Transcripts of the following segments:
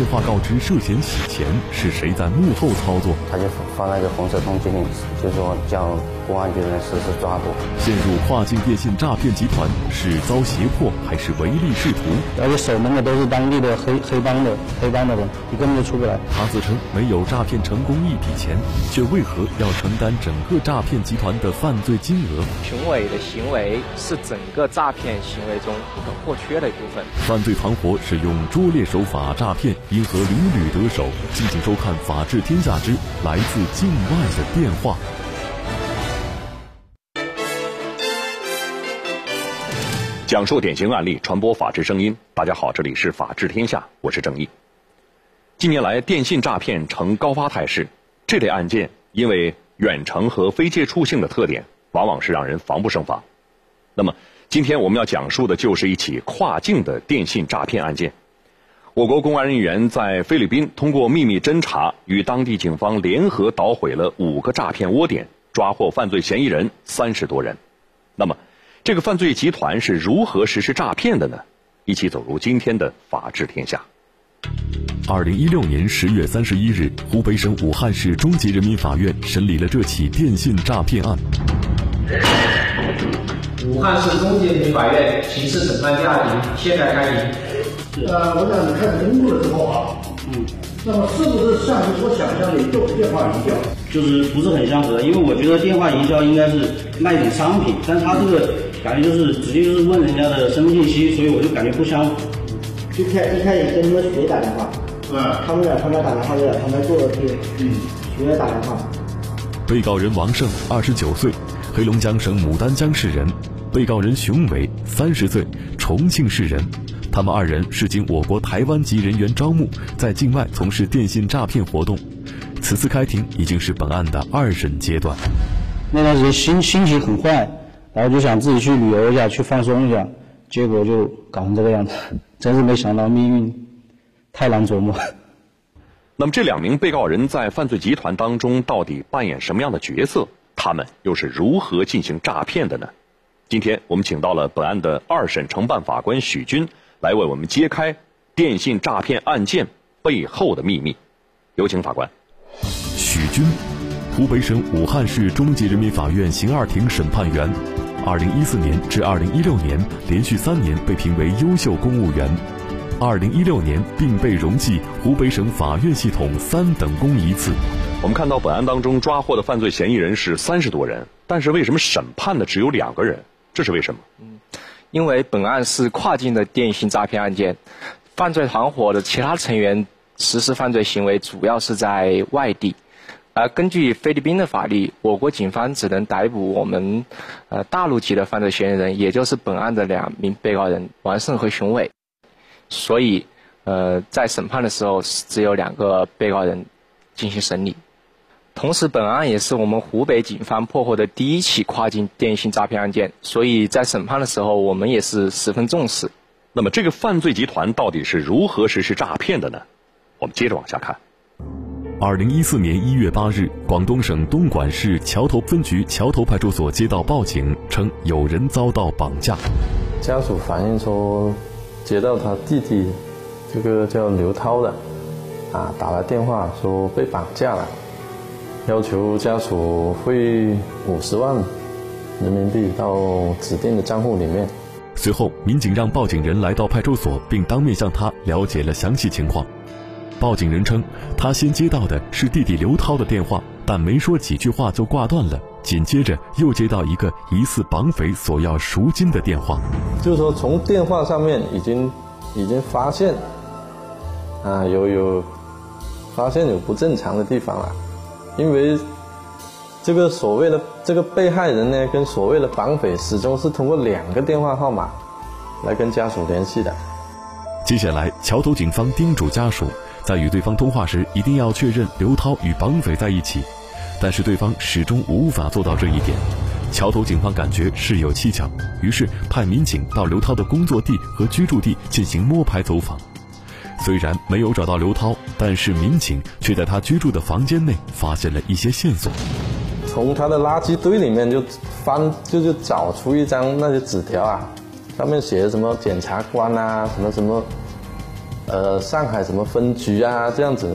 电话告知涉嫌洗钱，是谁在幕后操作？他就发那个红色通缉令，就说叫公安局人实施抓捕。陷入跨境电信诈骗集团，是遭胁迫还是唯利是图？而且守门的都是当地的黑黑帮的黑帮的人，你根本就出不来。他自称没有诈骗成功一笔钱，却为何要承担整个诈骗集团的犯罪金额？评委的行为是整个诈骗行为中不可或缺的一部分。犯罪团伙使用拙劣手法诈骗，因何屡屡得手？敬请收看《法治天下之来自境外的电话》。讲述典型案例，传播法治声音。大家好，这里是法治天下，我是郑毅。近年来，电信诈骗呈高发态势，这类案件因为远程和非接触性的特点，往往是让人防不胜防。那么，今天我们要讲述的就是一起跨境的电信诈骗案件。我国公安人员在菲律宾通过秘密侦查，与当地警方联合捣毁了五个诈骗窝点，抓获犯罪嫌疑人三十多人。那么，这个犯罪集团是如何实施诈骗的呢？一起走入今天的法治天下。二零一六年十月三十一日，湖北省武汉市中级人民法院审理了这起电信诈骗案。武汉市中级人民法院刑事审判第二庭现在开庭。呃，我想你开始工作的时候啊，嗯，那么是不是像你所想象的就是电话营销？就是不是很相合，因为我觉得电话营销应该是卖一种商品，但他这个感觉就是直接就是问人家的身份信息，所以我就感觉不相符。就开一开始跟他们学打电话，嗯，他们在旁边打电话，就在旁边坐着听，嗯，学打电话。被告人王胜，二十九岁，黑龙江省牡丹江市人；被告人熊伟，三十岁，重庆市人。他们二人是经我国台湾籍人员招募，在境外从事电信诈骗活动。此次开庭已经是本案的二审阶段。那段时间心心情很坏，然后就想自己去旅游一下，去放松一下，结果就搞成这个样子，真是没想到命运太难琢磨。那么这两名被告人在犯罪集团当中到底扮演什么样的角色？他们又是如何进行诈骗的呢？今天我们请到了本案的二审承办法官许军来为我们揭开电信诈骗案件背后的秘密。有请法官。许军，湖北省武汉市中级人民法院刑二庭审判员，二零一四年至二零一六年连续三年被评为优秀公务员，二零一六年并被荣记湖北省法院系统三等功一次。我们看到本案当中抓获的犯罪嫌疑人是三十多人，但是为什么审判的只有两个人？这是为什么？嗯，因为本案是跨境的电信诈骗案件，犯罪团伙的其他成员实施犯罪行为主要是在外地。而根据菲律宾的法律，我国警方只能逮捕我们呃大陆籍的犯罪嫌疑人，也就是本案的两名被告人王胜和熊伟。所以，呃，在审判的时候只有两个被告人进行审理。同时，本案也是我们湖北警方破获的第一起跨境电信诈骗案件，所以在审判的时候我们也是十分重视。那么，这个犯罪集团到底是如何实施诈骗的呢？我们接着往下看。二零一四年一月八日，广东省东莞市桥头分局桥头派出所接到报警，称有人遭到绑架。家属反映说，接到他弟弟，这个叫刘涛的，啊，打来电话说被绑架了，要求家属汇五十万人民币到指定的账户里面。随后，民警让报警人来到派出所，并当面向他了解了详细情况。报警人称，他先接到的是弟弟刘涛的电话，但没说几句话就挂断了。紧接着又接到一个疑似绑匪索要赎金的电话，就是说从电话上面已经已经发现，啊有有发现有不正常的地方了，因为这个所谓的这个被害人呢，跟所谓的绑匪始终是通过两个电话号码来跟家属联系的。接下来，桥头警方叮嘱家属。在与对方通话时，一定要确认刘涛与绑匪在一起，但是对方始终无法做到这一点。桥头警方感觉事有蹊跷，于是派民警到刘涛的工作地和居住地进行摸排走访。虽然没有找到刘涛，但是民警却在他居住的房间内发现了一些线索。从他的垃圾堆里面就翻，就就找出一张那些纸条啊，上面写的什么检察官啊，什么什么。呃上海什么分局啊这样子，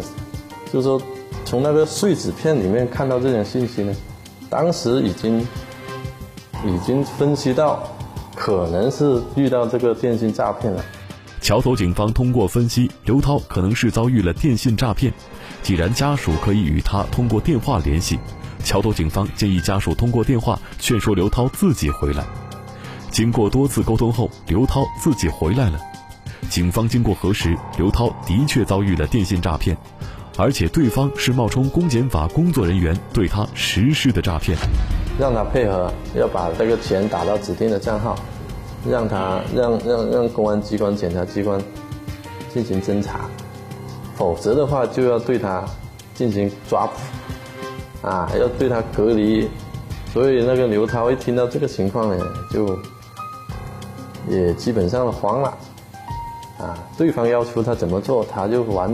就是说从那个碎纸片里面看到这种信息呢，当时已经已经分析到可能是遇到这个电信诈骗了。桥头警方通过分析，刘涛可能是遭遇了电信诈骗。既然家属可以与他通过电话联系，桥头警方建议家属通过电话劝说刘涛自己回来。经过多次沟通后，刘涛自己回来了。警方经过核实，刘涛的确遭遇了电信诈骗，而且对方是冒充公检法工作人员对他实施的诈骗，让他配合要把这个钱打到指定的账号。让他让让让公安机关、检察机关进行侦查，否则的话就要对他进行抓捕，啊，要对他隔离。所以那个刘涛一听到这个情况呢，就也基本上慌了，啊，对方要求他怎么做，他就完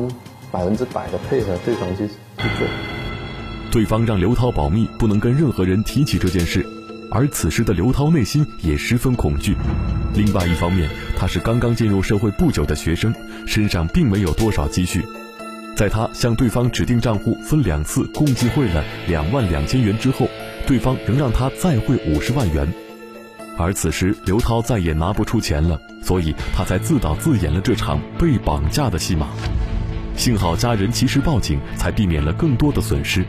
百分之百的配合对方去去做。对方让刘涛保密，不能跟任何人提起这件事。而此时的刘涛内心也十分恐惧。另外一方面，他是刚刚进入社会不久的学生，身上并没有多少积蓄。在他向对方指定账户分两次共计汇了两万两千元之后，对方仍让他再汇五十万元。而此时刘涛再也拿不出钱了，所以他才自导自演了这场被绑架的戏码。幸好家人及时报警，才避免了更多的损失。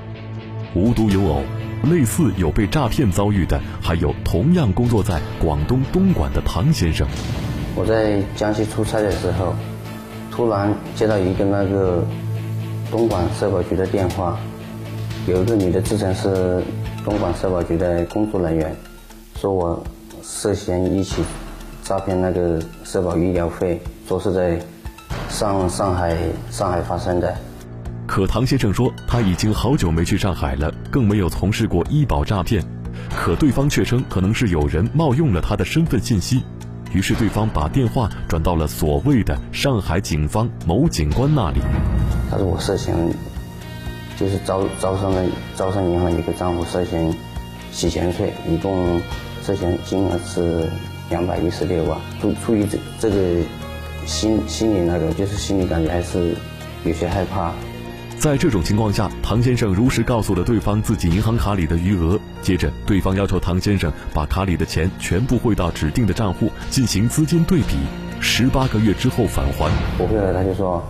无独有偶。类似有被诈骗遭遇的，还有同样工作在广东东莞的唐先生。我在江西出差的时候，突然接到一个那个东莞社保局的电话，有一个女的自称是东莞社保局的工作人员，说我涉嫌一起诈骗那个社保医疗费，说是在上上海上海发生的。可唐先生说，他已经好久没去上海了，更没有从事过医保诈骗。可对方却称，可能是有人冒用了他的身份信息，于是对方把电话转到了所谓的上海警方某警官那里。他说我涉嫌，就是招招商的招商银行一个账户涉嫌洗钱税，一共涉嫌金额是两百一十六万。出出于这这个心心里那个，就是心里感觉还是有些害怕。在这种情况下，唐先生如实告诉了对方自己银行卡里的余额。接着，对方要求唐先生把卡里的钱全部汇到指定的账户进行资金对比，十八个月之后返还。不会的，他就说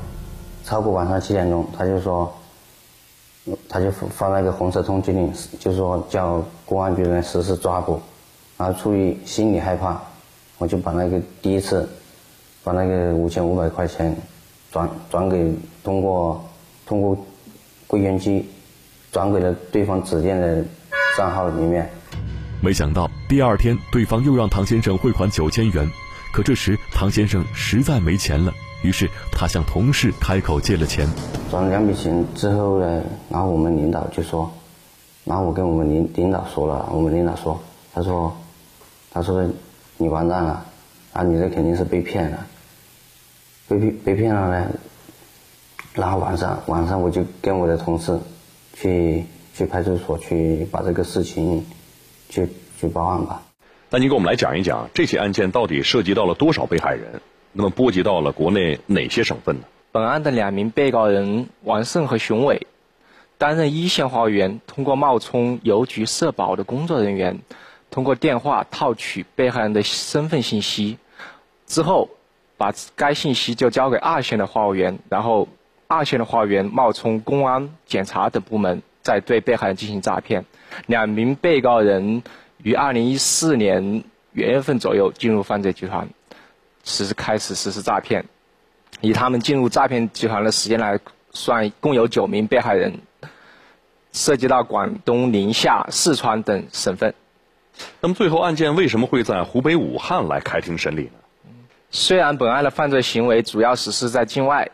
超过晚上七点钟，他就说他就发发那个红色通缉令，就是说叫公安局人实施抓捕。然后出于心理害怕，我就把那个第一次把那个五千五百块钱转转给通过。通过柜员机转给了对方指定的账号里面，没想到第二天对方又让唐先生汇款九千元，可这时唐先生实在没钱了，于是他向同事开口借了钱。转了两笔钱之后呢，然后我们领导就说，然后我跟我们领领导说了，我们领导说，他说，他说你完蛋了，啊，你这肯定是被骗了，被骗被骗了呢。然后晚上，晚上我就跟我的同事去去派出所去把这个事情去去报案吧。那您给我们来讲一讲这起案件到底涉及到了多少被害人？那么波及到了国内哪些省份呢？本案的两名被告人王胜和熊伟担任一线话务员，通过冒充邮局社保的工作人员，通过电话套取被害人的身份信息，之后把该信息就交给二线的话务员，然后。二线的花园冒充公安、检察等部门，在对被害人进行诈骗。两名被告人于二零一四年元月份左右进入犯罪集团，实施开始实施诈骗。以他们进入诈骗集团的时间来算，共有九名被害人，涉及到广东、宁夏、四川等省份。那么最后案件为什么会在湖北武汉来开庭审理呢？虽然本案的犯罪行为主要实施在境外。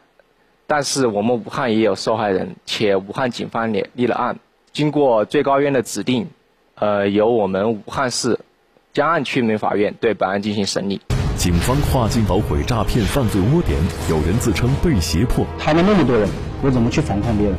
但是我们武汉也有受害人，且武汉警方也立了案。经过最高院的指定，呃，由我们武汉市江岸区人民法院对本案进行审理。警方跨境捣毁诈骗犯罪窝点，有人自称被胁迫。他们那么多人，我怎么去反抗别人？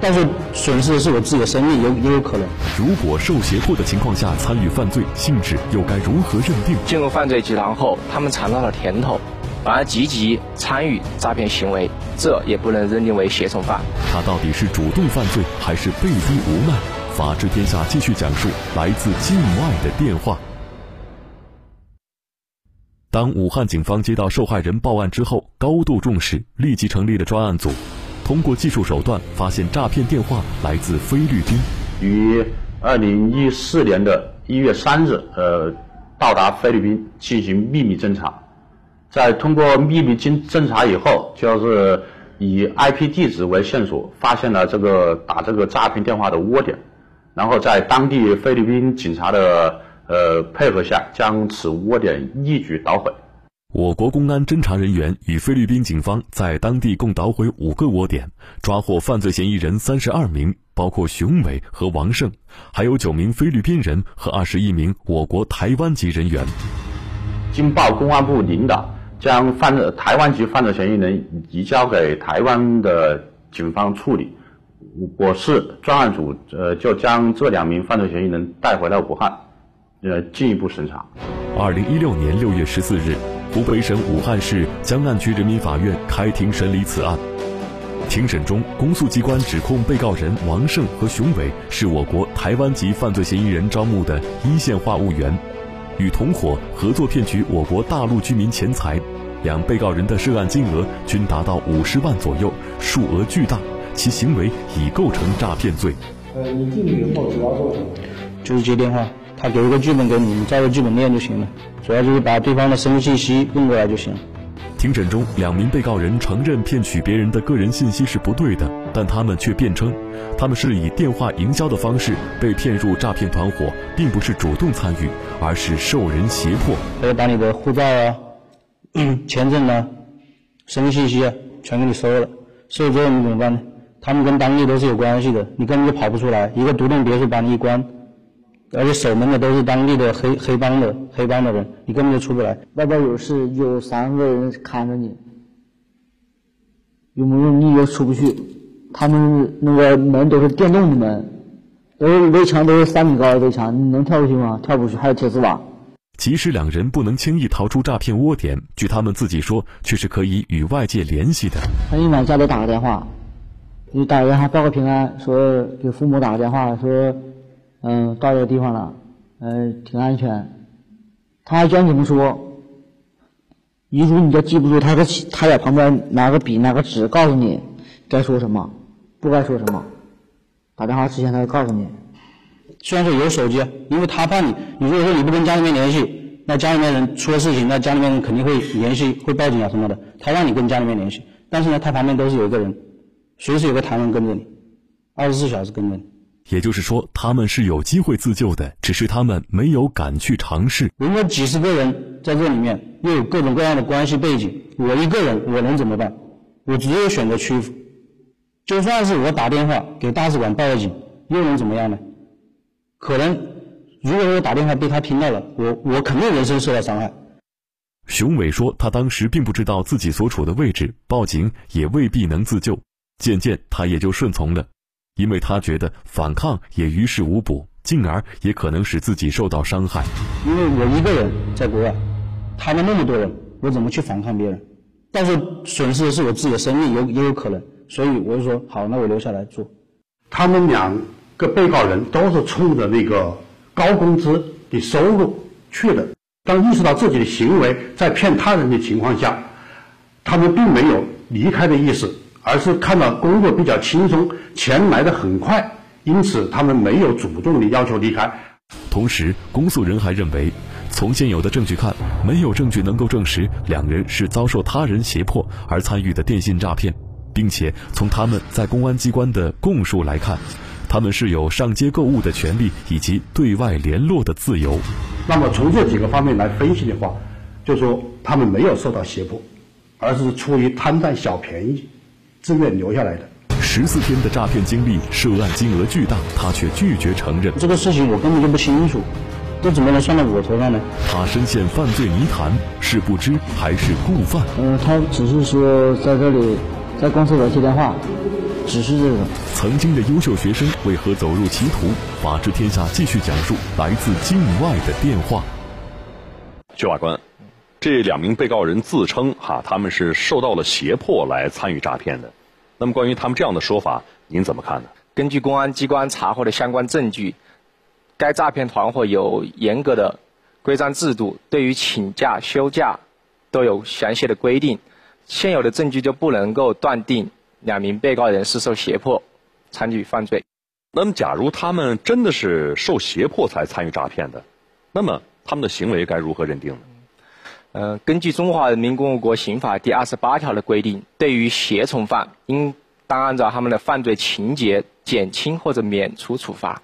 但是损失的是我自己的生命，有也有可能。如果受胁迫的情况下参与犯罪，性质又该如何认定？进入犯罪集团后，他们尝到了甜头。反而积极参与诈骗行为，这也不能认定为胁从犯。他到底是主动犯罪还是被逼无奈？法治天下继续讲述来自境外的电话。当武汉警方接到受害人报案之后，高度重视，立即成立了专案组，通过技术手段发现诈骗电话来自菲律宾。于二零一四年的一月三日，呃，到达菲律宾进行秘密侦查。在通过秘密侦侦查以后，就是以 IP 地址为线索，发现了这个打这个诈骗电话的窝点，然后在当地菲律宾警察的呃配合下，将此窝点一举捣毁。我国公安侦查人员与菲律宾警方在当地共捣毁五个窝点，抓获犯罪嫌疑人三十二名，包括熊伟和王胜，还有九名菲律宾人和二十一名我国台湾籍人员。经报公安部领导。将犯罪台湾籍犯罪嫌疑人移交给台湾的警方处理，我市专案组呃就将这两名犯罪嫌疑人带回了武汉，呃进一步审查。二零一六年六月十四日，湖北省武汉市江岸区人民法院开庭审理此案。庭审中，公诉机关指控被告人王胜和熊伟是我国台湾籍犯罪嫌疑人招募的一线话务员。与同伙合作骗取我国大陆居民钱财，两被告人的涉案金额均达到五十万左右，数额巨大，其行为已构成诈骗罪。呃，你进去以后主要做什么？就是接电话，他给一个剧本给你，你照着剧本念就行了，主要就是把对方的身份信息用过来就行。庭审中，两名被告人承认骗取别人的个人信息是不对的，但他们却辩称，他们是以电话营销的方式被骗入诈骗团伙，并不是主动参与，而是受人胁迫。他要把你的护照啊、签证啊、身份信息啊全给你收了，收了之后你怎么办呢？他们跟当地都是有关系的，你根本就跑不出来，一个独栋别墅把你一关。而且守门的都是当地的黑黑帮的黑帮的人，你根本就出不来。外边有事，有三个人看着你，有没有你又出不去。他们那个门都是电动的门，都是围墙都是三米高的围墙，你能跳出去吗？跳不出去，还有铁丝网。即使两人不能轻易逃出诈骗窝点，据他们自己说，却是可以与外界联系的。他一晚家里打个电话，你打个电话报个平安，说给父母打个电话，说。嗯，到这个地方了，嗯，挺安全。他还教你怎么说，遗嘱你就记不住，他在他在旁边拿个笔拿个纸告诉你该说什么，不该说什么。打电话之前他会告诉你。虽然说有手机，因为他怕你，你如果说你不跟家里面联系，那家里面人出了事情，那家里面人肯定会联系，会报警啊什么的。他让你跟家里面联系，但是呢，他旁边都是有一个人，随时有个台湾跟着你，二十四小时跟着你。也就是说，他们是有机会自救的，只是他们没有敢去尝试。人家几十个人在这里面，又有各种各样的关系背景，我一个人我能怎么办？我只有选择屈服。就算是我打电话给大使馆报了警，又能怎么样呢？可能如果我打电话被他听到了，我我肯定人身受到伤害。熊伟说，他当时并不知道自己所处的位置，报警也未必能自救。渐渐，他也就顺从了。因为他觉得反抗也于事无补，进而也可能使自己受到伤害。因为我一个人在国外，他们那么多人，我怎么去反抗别人？到时候损失的是我自己的生命，有也有可能。所以我就说，好，那我留下来做。他们两个被告人都是冲着那个高工资的收入去的。当意识到自己的行为在骗他人的情况下，他们并没有离开的意思。而是看到工作比较轻松，钱来的很快，因此他们没有主动的要求离开。同时，公诉人还认为，从现有的证据看，没有证据能够证实两人是遭受他人胁迫而参与的电信诈骗，并且从他们在公安机关的供述来看，他们是有上街购物的权利以及对外联络的自由。那么从这几个方面来分析的话，就说他们没有受到胁迫，而是出于贪占小便宜。自愿留下来的十四天的诈骗经历，涉案金额巨大，他却拒绝承认这个事情，我根本就不清楚，这怎么能算到我头上呢？他深陷犯罪泥潭，是不知还是故犯？嗯，他只是说在这里在公司里接电话，只是这种。曾经的优秀学生为何走入歧途？法治天下继续讲述来自境外的电话。薛法官。这两名被告人自称哈他们是受到了胁迫来参与诈骗的。那么关于他们这样的说法，您怎么看呢？根据公安机关查获的相关证据，该诈骗团伙有严格的规章制度，对于请假休假都有详细的规定。现有的证据就不能够断定两名被告人是受胁迫参与犯罪。那么，假如他们真的是受胁迫才参与诈骗的，那么他们的行为该如何认定呢？呃，根据《中华人民共和国刑法》第二十八条的规定，对于胁从犯，应当按照他们的犯罪情节减轻或者免除处罚。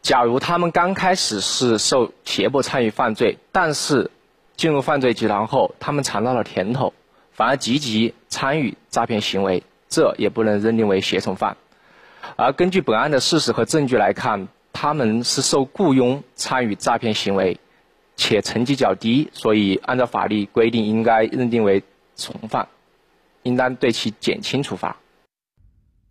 假如他们刚开始是受胁迫参与犯罪，但是进入犯罪集团后，他们尝到了甜头，反而积极参与诈骗行为，这也不能认定为胁从犯。而根据本案的事实和证据来看，他们是受雇佣参与诈骗行为，且成绩较低，所以按照法律规定，应该认定为从犯，应当对其减轻处罚。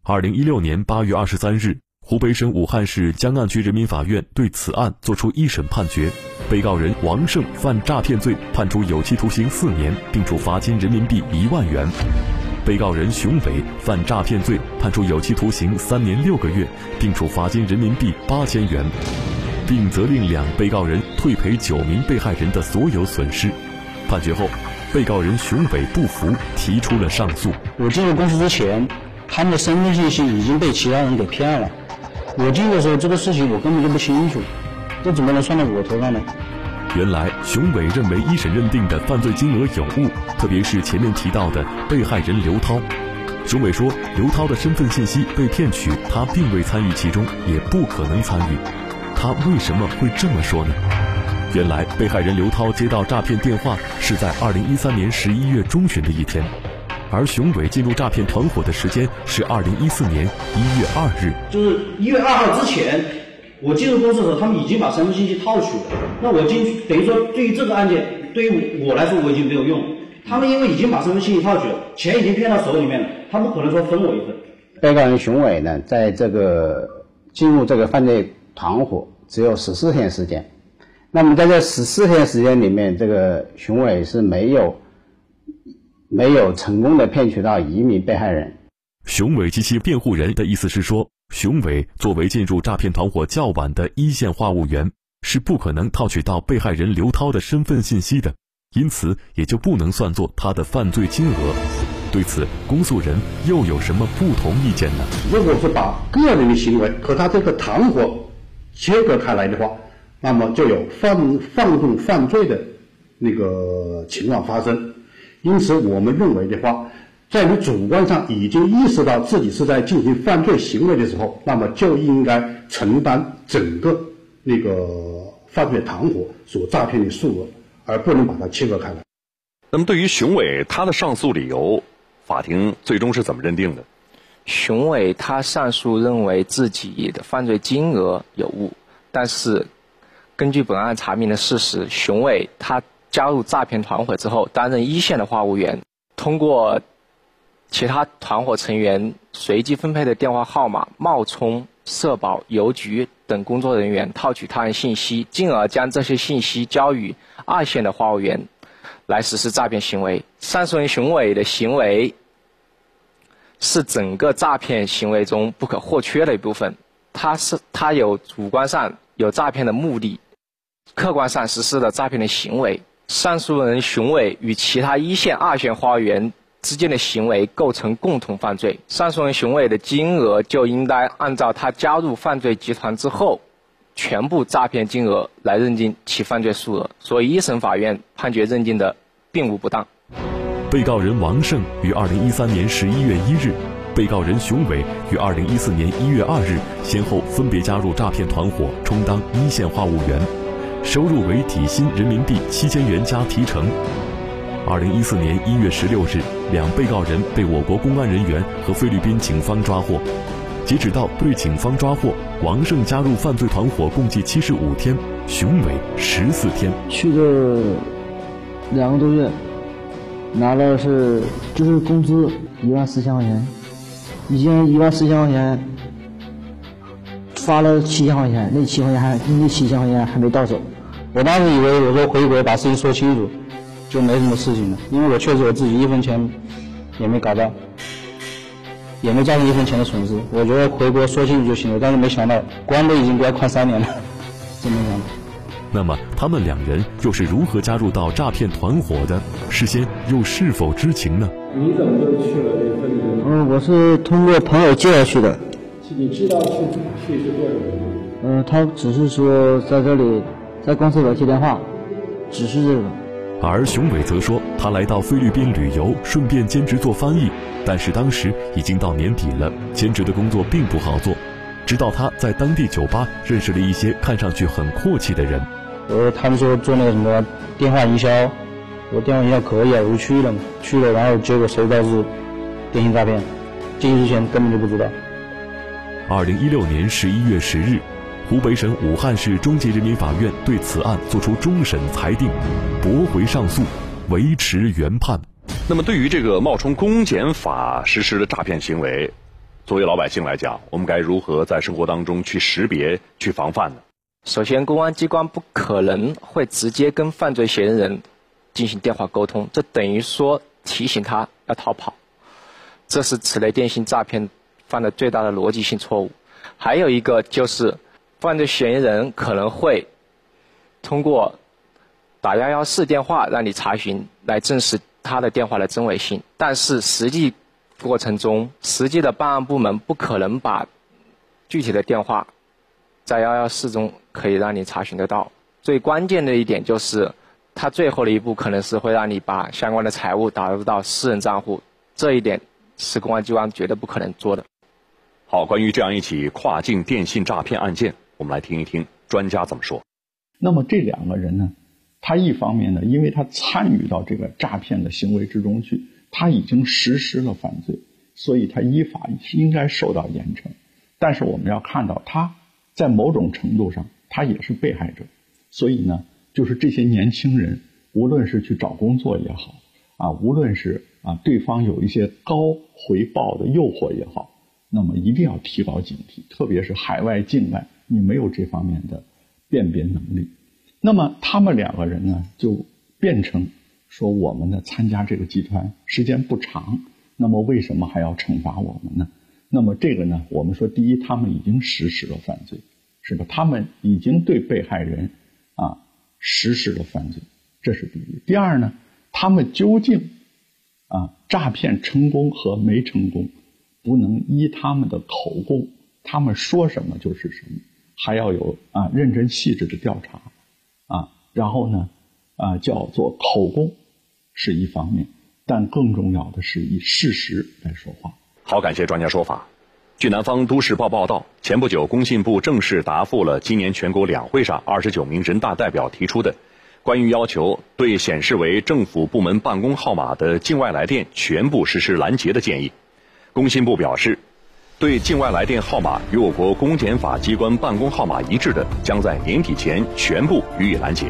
二零一六年八月二十三日，湖北省武汉市江岸区人民法院对此案作出一审判决，被告人王胜犯诈骗罪，判处有期徒刑四年，并处罚金人民币一万元。被告人熊伟犯诈骗罪，判处有期徒刑三年六个月，并处罚金人民币八千元，并责令两被告人退赔九名被害人的所有损失。判决后，被告人熊伟不服，提出了上诉。我进入公司之前，他们的身份信息已经被其他人给骗了。我进的时候，这个事情我根本就不清楚，这怎么能算到我头上呢？原来，熊伟认为一审认定的犯罪金额有误，特别是前面提到的被害人刘涛。熊伟说，刘涛的身份信息被骗取，他并未参与其中，也不可能参与。他为什么会这么说呢？原来，被害人刘涛接到诈骗电话是在二零一三年十一月中旬的一天，而熊伟进入诈骗团伙的时间是二零一四年一月二日，就是一月二号之前。我进入公司的时候，他们已经把身份信息套取了。那我进去等于说，对于这个案件，对于我来说，我已经没有用。他们因为已经把身份信息套取了，钱已经骗到手里面了，他不可能说分我一份。被告人熊伟呢，在这个进入这个犯罪团伙只有十四天时间。那么在这十四天时间里面，这个熊伟是没有没有成功的骗取到一名被害人。熊伟及其辩护人的意思是说。熊伟作为进入诈骗团伙较晚的一线话务员，是不可能套取到被害人刘涛的身份信息的，因此也就不能算作他的犯罪金额。对此，公诉人又有什么不同意见呢？如果是把个人的行为和他这个团伙切割开来的话，那么就有放放纵犯罪的那个情况发生。因此，我们认为的话。在你主观上已经意识到自己是在进行犯罪行为的时候，那么就应该承担整个那个犯罪团伙所诈骗的数额，而不能把它切割开来。那么，对于熊伟他的上诉理由，法庭最终是怎么认定的？熊伟他上诉认为自己的犯罪金额有误，但是根据本案查明的事实，熊伟他加入诈骗团伙之后，担任一线的话务员，通过。其他团伙成员随机分配的电话号码，冒充社保、邮局等工作人员，套取他人信息，进而将这些信息交予二线的话务员，来实施诈骗行为。上诉人熊伟的行为是整个诈骗行为中不可或缺的一部分。他是他有主观上有诈骗的目的，客观上实施了诈骗的行为。上诉人熊伟与其他一线、二线话务员。之间的行为构成共同犯罪，上诉人熊伟的金额就应该按照他加入犯罪集团之后全部诈骗金额来认定其犯罪数额，所以一审法院判决认定的并无不当。被告人王胜于二零一三年十一月一日，被告人熊伟于二零一四年一月二日先后分别加入诈骗团伙，充当一线话务员，收入为底薪人民币七千元加提成。二零一四年一月十六日，两被告人被我国公安人员和菲律宾警方抓获。截止到被警方抓获，王胜加入犯罪团伙共计七十五天，熊伟十四天。去了两个多月，拿了是就是工资一万四千块钱，已经一万四千块钱发了七千块钱，那七千块钱还那七千块钱还没到手。我当时以为我说回国把事情说清楚。就没什么事情了。因为我确实我自己一分钱也没搞到，也没造成一分钱的损失。我觉得回国说清楚就行了，但是没想到关都已经关快三年了，真没想到。那么他们两人又是如何加入到诈骗团伙的？事先又是否知情呢？你怎么就去了这个？嗯，我是通过朋友介绍去的。你知道去去是做什么吗？嗯，他只是说在这里在公司里接电话，只是这个。而熊伟则说，他来到菲律宾旅游，顺便兼职做翻译，但是当时已经到年底了，兼职的工作并不好做。直到他在当地酒吧认识了一些看上去很阔气的人。呃，他们说做那个什么电话营销，我电话营销可以啊，我就去了嘛，去了，然后结果谁知道是电信诈骗，进去之前根本就不知道。二零一六年十一月十日，湖北省武汉市中级人民法院对此案作出终审裁定，驳回上诉，维持原判。那么，对于这个冒充公检法实施的诈骗行为，作为老百姓来讲，我们该如何在生活当中去识别、去防范呢？首先，公安机关不可能会直接跟犯罪嫌疑人进行电话沟通，这等于说提醒他要逃跑，这是此类电信诈骗犯的最大的逻辑性错误。还有一个就是，犯罪嫌疑人可能会通过打幺幺四电话让你查询来证实他的电话的真伪性，但是实际过程中，实际的办案部门不可能把具体的电话。在幺幺四中可以让你查询得到。最关键的一点就是，他最后的一步可能是会让你把相关的财物打入到私人账户，这一点是公安机关绝对不可能做的。好，关于这样一起跨境电信诈骗案件，我们来听一听专家怎么说。那么这两个人呢，他一方面呢，因为他参与到这个诈骗的行为之中去，他已经实施了犯罪，所以他依法应该受到严惩。但是我们要看到他。在某种程度上，他也是被害者，所以呢，就是这些年轻人，无论是去找工作也好，啊，无论是啊对方有一些高回报的诱惑也好，那么一定要提高警惕，特别是海外境外，你没有这方面的辨别能力，那么他们两个人呢，就变成说我们呢参加这个集团时间不长，那么为什么还要惩罚我们呢？那么这个呢？我们说，第一，他们已经实施了犯罪，是吧？他们已经对被害人啊实施了犯罪，这是第一。第二呢，他们究竟啊诈骗成功和没成功，不能依他们的口供，他们说什么就是什么，还要有啊认真细致的调查啊。然后呢啊叫做口供是一方面，但更重要的是以事实来说话。好，感谢专家说法。据南方都市报报道，前不久，工信部正式答复了今年全国两会上二十九名人大代表提出的关于要求对显示为政府部门办公号码的境外来电全部实施拦截的建议。工信部表示，对境外来电号码与我国公检法机关办公号码一致的，将在年底前全部予以拦截。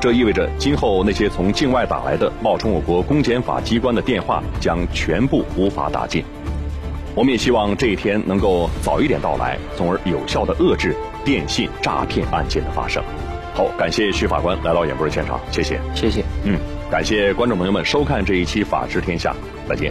这意味着，今后那些从境外打来的冒充我国公检法机关的电话将全部无法打进。我们也希望这一天能够早一点到来，从而有效的遏制电信诈骗案件的发生。好，感谢徐法官来到演播的现场，谢谢，谢谢，嗯，感谢观众朋友们收看这一期《法治天下》，再见。